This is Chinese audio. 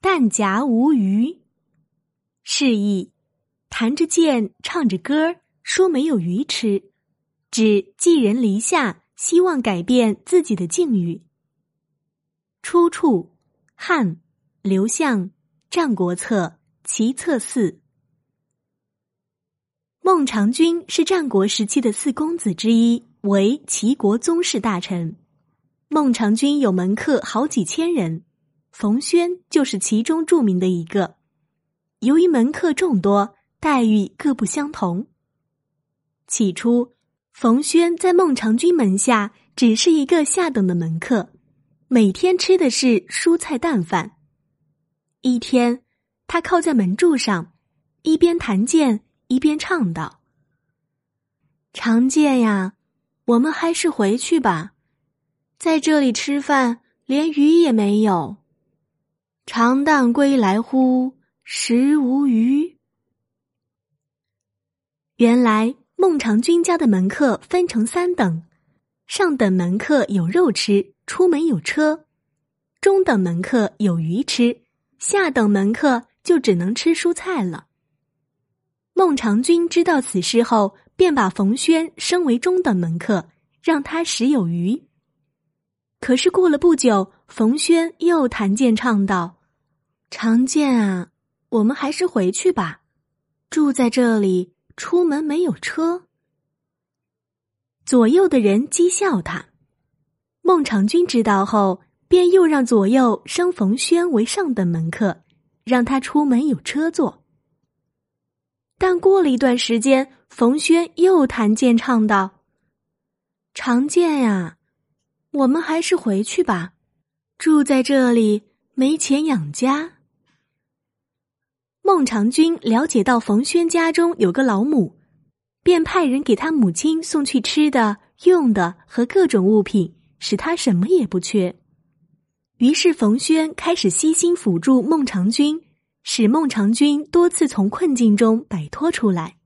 弹夹无鱼。示意弹着剑，唱着歌，说没有鱼吃，指寄人篱下，希望改变自己的境遇。出处：汉刘向《战国策·齐策四》。孟尝君是战国时期的四公子之一，为齐国宗室大臣。孟尝君有门客好几千人，冯轩就是其中著名的一个。由于门客众多，待遇各不相同。起初，冯轩在孟尝君门下只是一个下等的门客，每天吃的是蔬菜淡饭。一天，他靠在门柱上，一边弹剑。一边唱道：“常见呀，我们还是回去吧，在这里吃饭连鱼也没有。长旦归来乎，食无鱼。”原来孟尝君家的门客分成三等：上等门客有肉吃，出门有车；中等门客有鱼吃，下等门客就只能吃蔬菜了。孟尝君知道此事后，便把冯轩升为中等门客，让他食有余。可是过了不久，冯轩又弹剑唱道：“常见啊，我们还是回去吧，住在这里，出门没有车。”左右的人讥笑他。孟尝君知道后，便又让左右升冯轩为上等门客，让他出门有车坐。但过了一段时间，冯轩又弹剑唱道：“常见呀，我们还是回去吧，住在这里没钱养家。”孟尝君了解到冯轩家中有个老母，便派人给他母亲送去吃的、用的和各种物品，使他什么也不缺。于是冯轩开始悉心辅助孟尝君。使孟尝君多次从困境中摆脱出来。